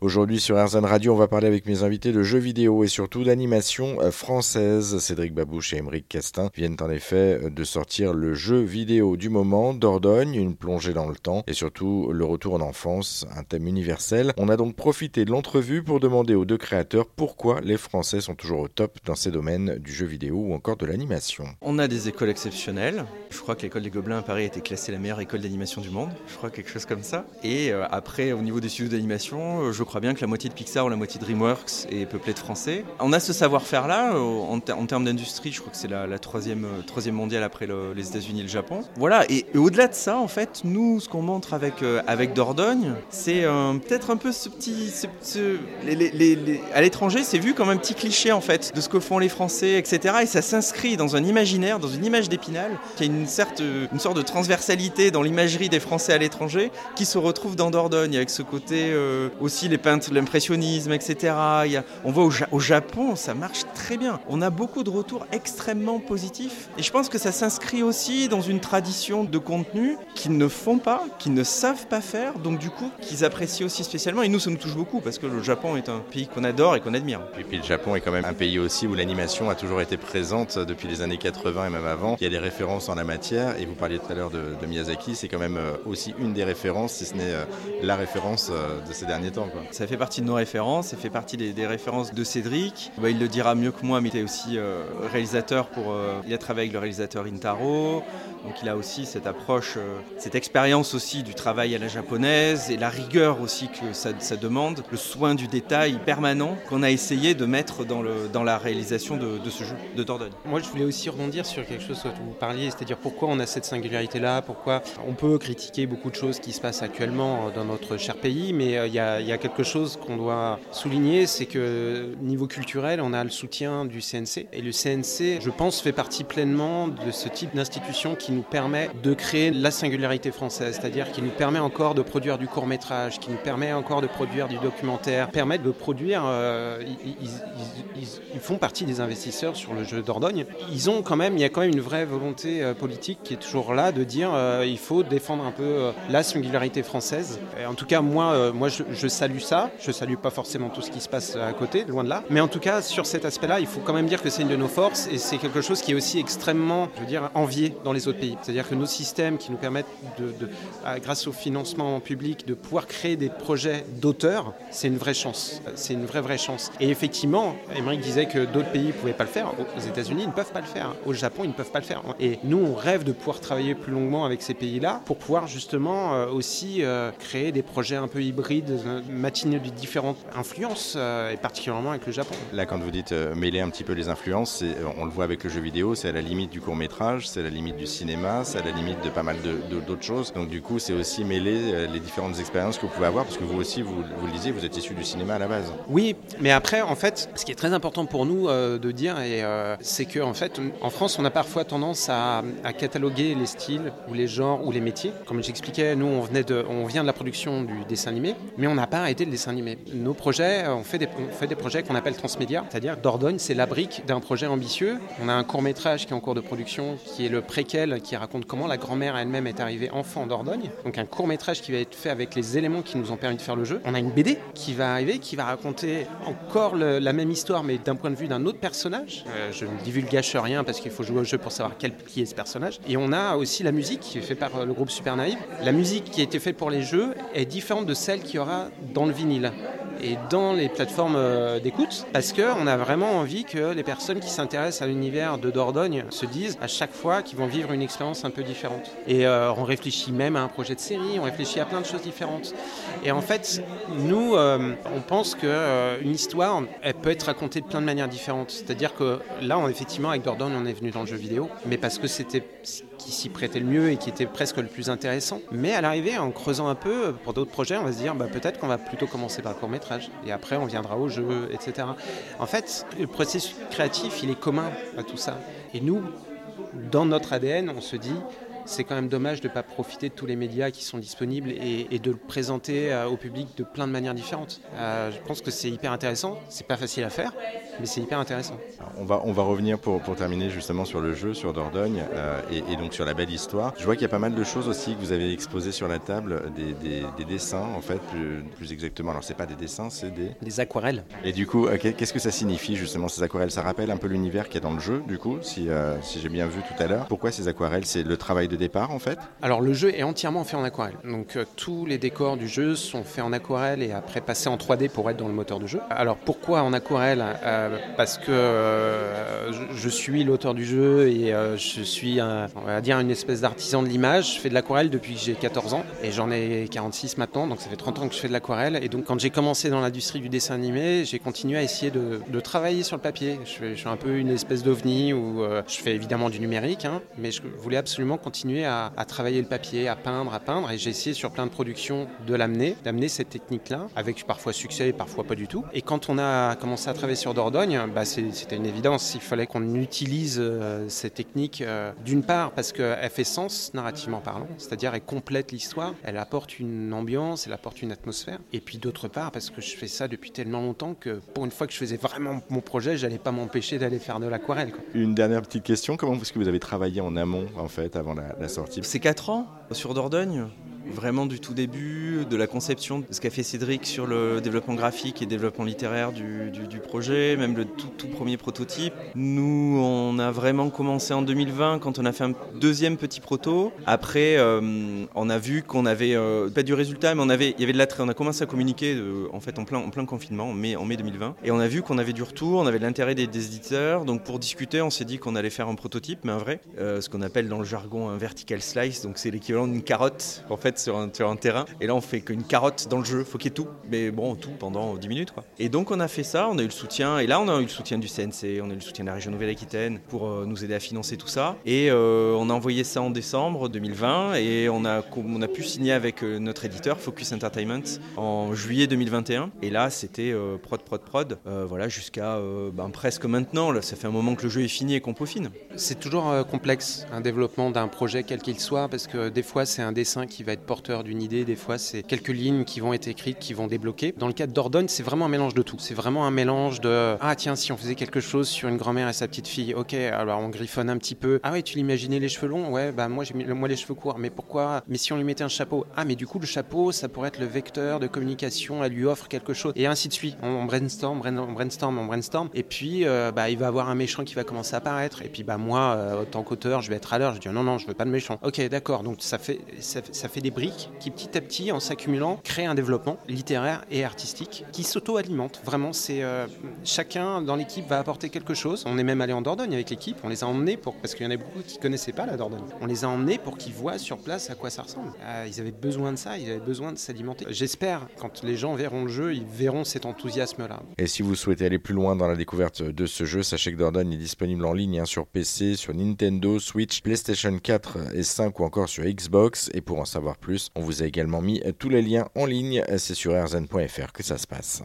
Aujourd'hui sur RZN Radio, on va parler avec mes invités de jeux vidéo et surtout d'animation euh, française. Cédric Babouche et Émeric Castin viennent en effet euh, de sortir le jeu vidéo du moment, Dordogne, une plongée dans le temps et surtout le retour en enfance, un thème universel. On a donc profité de l'entrevue pour demander aux deux créateurs pourquoi les Français sont toujours au top dans ces domaines du jeu vidéo ou encore de l'animation. On a des écoles exceptionnelles. Je crois que l'école des Gobelins à Paris a été classée la meilleure école d'animation du monde. Je crois quelque chose comme ça. Et euh, après, au niveau des studios d'animation, je crois bien que la moitié de Pixar ou la moitié de DreamWorks est peuplée de Français. On a ce savoir-faire-là euh, en, termes d'industrie, je crois que c'est la, troisième, euh, troisième mondiale après les États-Unis et le Japon. Voilà, et, au-delà de ça, en fait, nous, ce qu'on montre avec, euh, avec Dordogne, c'est peut-être un peu ce petit. à l'étranger, c'est vu comme un petit cliché, en fait, de ce que font les Français, etc. Et ça s'inscrit dans un imaginaire, dans une image d'épinal, qui a une, une sorte de transversalité dans l'imagerie des Français à l'étranger, qui se retrouve dans Dordogne, avec ce côté aussi les peintres l'impressionnisme, etc. on voit au, Japon, ça marche très bien. On a beaucoup de retours extrêmement positifs. Et je pense que ça s'inscrit aussi dans une tradition de contenu qu'ils ne font pas, qu'ils ne savent pas faire, donc du coup, qu'ils apprécient aussi spécialement. Et nous, ça nous touche beaucoup parce que le Japon est un pays qu'on adore et qu'on admire. Et puis le Japon est quand même un pays aussi où l'animation a toujours été présente depuis les années 80 et même avant. Il y a des références en la matière. Et vous parliez tout à l'heure de, Miyazaki, c'est quand même euh, aussi une des références, si ce n'est euh, la référence euh, de ces derniers temps. Ça fait partie de nos références, ça fait partie des, références de Cédric. Bah, il le dira mieux que moi, mais il est aussi euh, réalisateur pour. Euh, il a travaillé avec le réalisateur Intaro, donc il a aussi cette approche, euh, cette expérience aussi du travail à la japonaise et la rigueur aussi que ça, demande, le soin du détail permanent qu'on a essayé de mettre dans, le, dans la réalisation de, ce jeu de Dordogne. Moi, je voulais aussi rebondir sur quelque chose que vous parliez, c'est-à-dire pourquoi on a cette singularité-là, pourquoi on peut critiquer beaucoup de choses qui se passent actuellement dans notre cher pays, mais il y, a, il y a quelque chose qu'on doit souligner, c'est que niveau culturel, on a le soutien du CNC. Et le CNC, je pense, fait partie pleinement de ce type d'institution qui nous permet de créer la singularité française, c'est-à-dire qui nous permet encore de produire du court métrage, qui nous permet encore de produire du documentaire, permet de produire. Euh, ils, font partie des investisseurs sur le jeu d'Ordogne. Ils ont quand même, il y a quand même une vraie volonté euh, politique qui est toujours là de dire euh, il faut défendre un peu la singularité française. En tout cas, moi, moi, je, je salue ça. Je salue pas forcément tout ce qui se passe à côté, loin de là. Mais en tout cas, sur cet aspect-là, il faut quand même dire que c'est une de nos forces et c'est quelque chose qui est aussi extrêmement, je veux dire, envié dans les autres pays. C'est-à-dire que nos systèmes qui nous permettent, de, grâce au financement public, de pouvoir créer des projets d'auteurs, c'est une vraie chance. C'est une vraie, vraie chance. Et effectivement, Émeric disait que d'autres pays ne pouvaient pas le faire. Aux États-Unis, ils ne peuvent pas le faire. Au Japon, ils ne peuvent pas le faire. Et nous, on rêve de pouvoir travailler plus longuement avec ces pays-là pour pouvoir justement euh, aussi euh, créer des projets un peu hybrides, euh, matinés de différentes influences, et particulièrement avec le Japon. Là, quand vous dites mêler un petit peu les influences, on le voit avec le jeu vidéo, c'est à la limite du court métrage, c'est à la limite du cinéma, c'est à la limite de pas mal d'autres choses. Donc du coup, c'est aussi mêler les différentes expériences que vous pouvez avoir, parce que vous aussi, vous, vous le disiez, vous êtes issu du cinéma à la base. Oui, mais après, en fait, ce qui est très important pour nous de dire, c'est que en fait, en France, on a parfois tendance à, à, cataloguer les styles ou les genres ou les métiers. Comme j'expliquais, nous, on, venait de, on vient de la production du dessin animé, mais on n'a pas arrêté le dessin. Nos projets, on fait des, on fait des projets qu'on appelle transmédia, c'est-à-dire Dordogne, c'est la brique d'un projet ambitieux. On a un court métrage qui est en cours de production, qui est le préquel, qui raconte comment la grand-mère elle-même est arrivée enfant en Dordogne. Donc un court métrage qui va être fait avec les éléments qui nous ont permis de faire le jeu. On a une BD qui va arriver, qui va raconter encore la même histoire, mais d'un point de vue d'un autre personnage. Euh, je ne divulgage rien parce qu'il faut jouer au jeu pour savoir qui est ce personnage. Et on a aussi la musique qui est faite par le groupe Super Naïve. La musique qui a été faite pour les jeux est différente de celle qu'il y aura dans le vinyle et dans les plateformes euh, d'écoute parce qu'on a vraiment envie que les personnes qui s'intéressent à l'univers de Dordogne se disent à chaque fois qu'ils vont vivre une expérience un peu différente. Et euh, on réfléchit même à un projet de série, on réfléchit à plein de choses différentes. Et en fait, nous, euh, on pense qu'une histoire, elle peut être racontée de plein de manières différentes. C'est-à-dire que là, effectivement, avec Dordogne, on est venu dans le jeu vidéo, mais parce que c'était qui s'y prêtait le mieux et qui était presque le plus intéressant. Mais à l'arrivée, en creusant un peu pour d'autres projets, on va se dire bah, peut-être qu'on va plutôt commencer par le court métrage et après on viendra au jeu, etc. En fait, le processus créatif, il est commun à tout ça. Et nous, dans notre ADN, on se dit c'est quand même dommage de ne pas profiter de tous les médias qui sont disponibles et, de le présenter au public de plein de manières différentes. je pense que c'est hyper intéressant. C'est pas facile à faire, mais c'est hyper intéressant. On va, on va revenir pour, pour terminer justement sur le jeu, sur Dordogne et, donc sur la belle histoire. Je vois qu'il y a pas mal de choses aussi que vous avez exposées sur la table, des, des, dessins en fait, plus, plus exactement. Alors c'est pas des dessins, c'est des... Des aquarelles. Et du coup, qu'est-ce que ça signifie justement ces aquarelles? Ça rappelle un peu l'univers qu'il y a dans le jeu, du coup, si, euh, si j'ai bien vu tout à l'heure. Pourquoi ces aquarelles? C'est le travail de départ en fait Alors le jeu est entièrement fait en aquarelle. Donc euh, tous les décors du jeu sont faits en aquarelle et après passés en 3D pour être dans le moteur de jeu. Alors pourquoi en aquarelle? Euh, Parce que je, suis l'auteur du jeu et je suis, on va dire, une espèce d'artisan de l'image. Je fais de l'aquarelle depuis que j'ai 14 ans et j'en ai 46 maintenant, donc ça fait 30 ans que je fais de l'aquarelle. Et donc quand j'ai commencé dans l'industrie du dessin animé, j'ai continué à essayer de, travailler sur le papier. Je, suis un peu une espèce d'ovni où euh, je fais évidemment du numérique, hein, mais je voulais absolument continuer à, travailler le papier, à peindre, à peindre, et j'ai essayé sur plein de productions de l'amener, d'amener cette technique-là, avec parfois succès et parfois pas du tout. Et quand on a commencé à travailler sur Dordogne, bah c'était une évidence, il fallait qu'on utilise euh, cette technique euh, d'une part parce qu'elle fait sens narrativement parlant, c'est-à-dire elle complète l'histoire, elle apporte une ambiance, elle apporte une atmosphère, et puis d'autre part parce que je fais ça depuis tellement longtemps que pour une fois que je faisais vraiment mon projet, j'allais pas m'empêcher d'aller faire de l'aquarelle. Une dernière petite question, comment est-ce que vous avez travaillé en amont en fait avant la, C'est 4 ans sur Dordogne? Vraiment du tout début, de la conception, de ce qu'a fait Cédric sur le développement graphique et développement littéraire du, projet, même le tout, tout, premier prototype. Nous, on a vraiment commencé en 2020 quand on a fait un deuxième petit proto. Après, euh, on a vu qu'on avait euh, pas du résultat, mais on avait, il y avait de l'attrait. On a commencé à communiquer euh, en fait en plein, plein confinement, en mai, en mai 2020, et on a vu qu'on avait du retour, on avait de l'intérêt des, éditeurs. Donc pour discuter, on s'est dit qu'on allait faire un prototype, mais un vrai, ce qu'on appelle dans le jargon un vertical slice. Donc c'est l'équivalent d'une carotte. En fait, sur un, terrain. Et là, on fait qu'une carotte dans le jeu. Faut qu'il y ait tout. Mais bon, tout pendant 10 minutes. Quoi. Et donc, on a fait ça. On a eu le soutien. Et là, on a eu le soutien du CNC. On a eu le soutien de la région Nouvelle-Aquitaine pour euh, nous aider à financer tout ça. Et euh, on a envoyé ça en décembre 2020. Et on a, on a pu signer avec euh, notre éditeur, Focus Entertainment, en juillet 2021. Et là, c'était prod, prod, prod. voilà, jusqu'à ben, presque maintenant. Ça fait un moment que le jeu est fini et qu'on peaufine. C'est toujours complexe, un développement d'un projet, quel qu'il soit, parce que des fois, c'est un dessin qui va porteur d'une idée, des fois c'est quelques lignes qui vont être écrites, qui vont débloquer. Dans le cas de Dordogne, c'est vraiment un mélange de tout. C'est vraiment un mélange de ah tiens si on faisait quelque chose sur une grand-mère et sa petite fille, ok alors on griffonne un petit peu. Ah ouais tu l'imaginais les cheveux longs, ouais bah moi j'ai moi les cheveux courts, mais pourquoi? Mais si on lui mettait un chapeau, ah mais du coup le chapeau ça pourrait être le vecteur de communication, elle lui offre quelque chose et ainsi de suite. On, brainstorm, on brainstorm, on brainstorm et puis euh, bah il va avoir un méchant qui va commencer à apparaître et puis bah moi euh, en tant qu'auteur je vais être à l'heure, je dis non non je veux pas de méchant. Ok d'accord donc ça fait ça, ça fait des briques qui petit à petit, en s'accumulant, crée un développement littéraire et artistique qui s'auto-alimente. Vraiment, c'est euh, chacun dans l'équipe va apporter quelque chose. On est même allé en Dordogne avec l'équipe. On les a emmenés pour parce qu'il y en a beaucoup qui connaissaient pas la Dordogne. On les a emmenés pour qu'ils voient sur place à quoi ça ressemble. Ah, ils avaient besoin de ça. Ils avaient besoin de s'alimenter. J'espère quand les gens verront le jeu, ils verront cet enthousiasme-là. Et si vous souhaitez aller plus loin dans la découverte de ce jeu, sachez que Dordogne est disponible en ligne hein, sur PC, sur Nintendo, Switch, PlayStation 4 et 5 ou encore sur Xbox. Et pour en savoir plus, on vous a également mis tous les liens en ligne. C'est sur rzn.fr que ça se passe.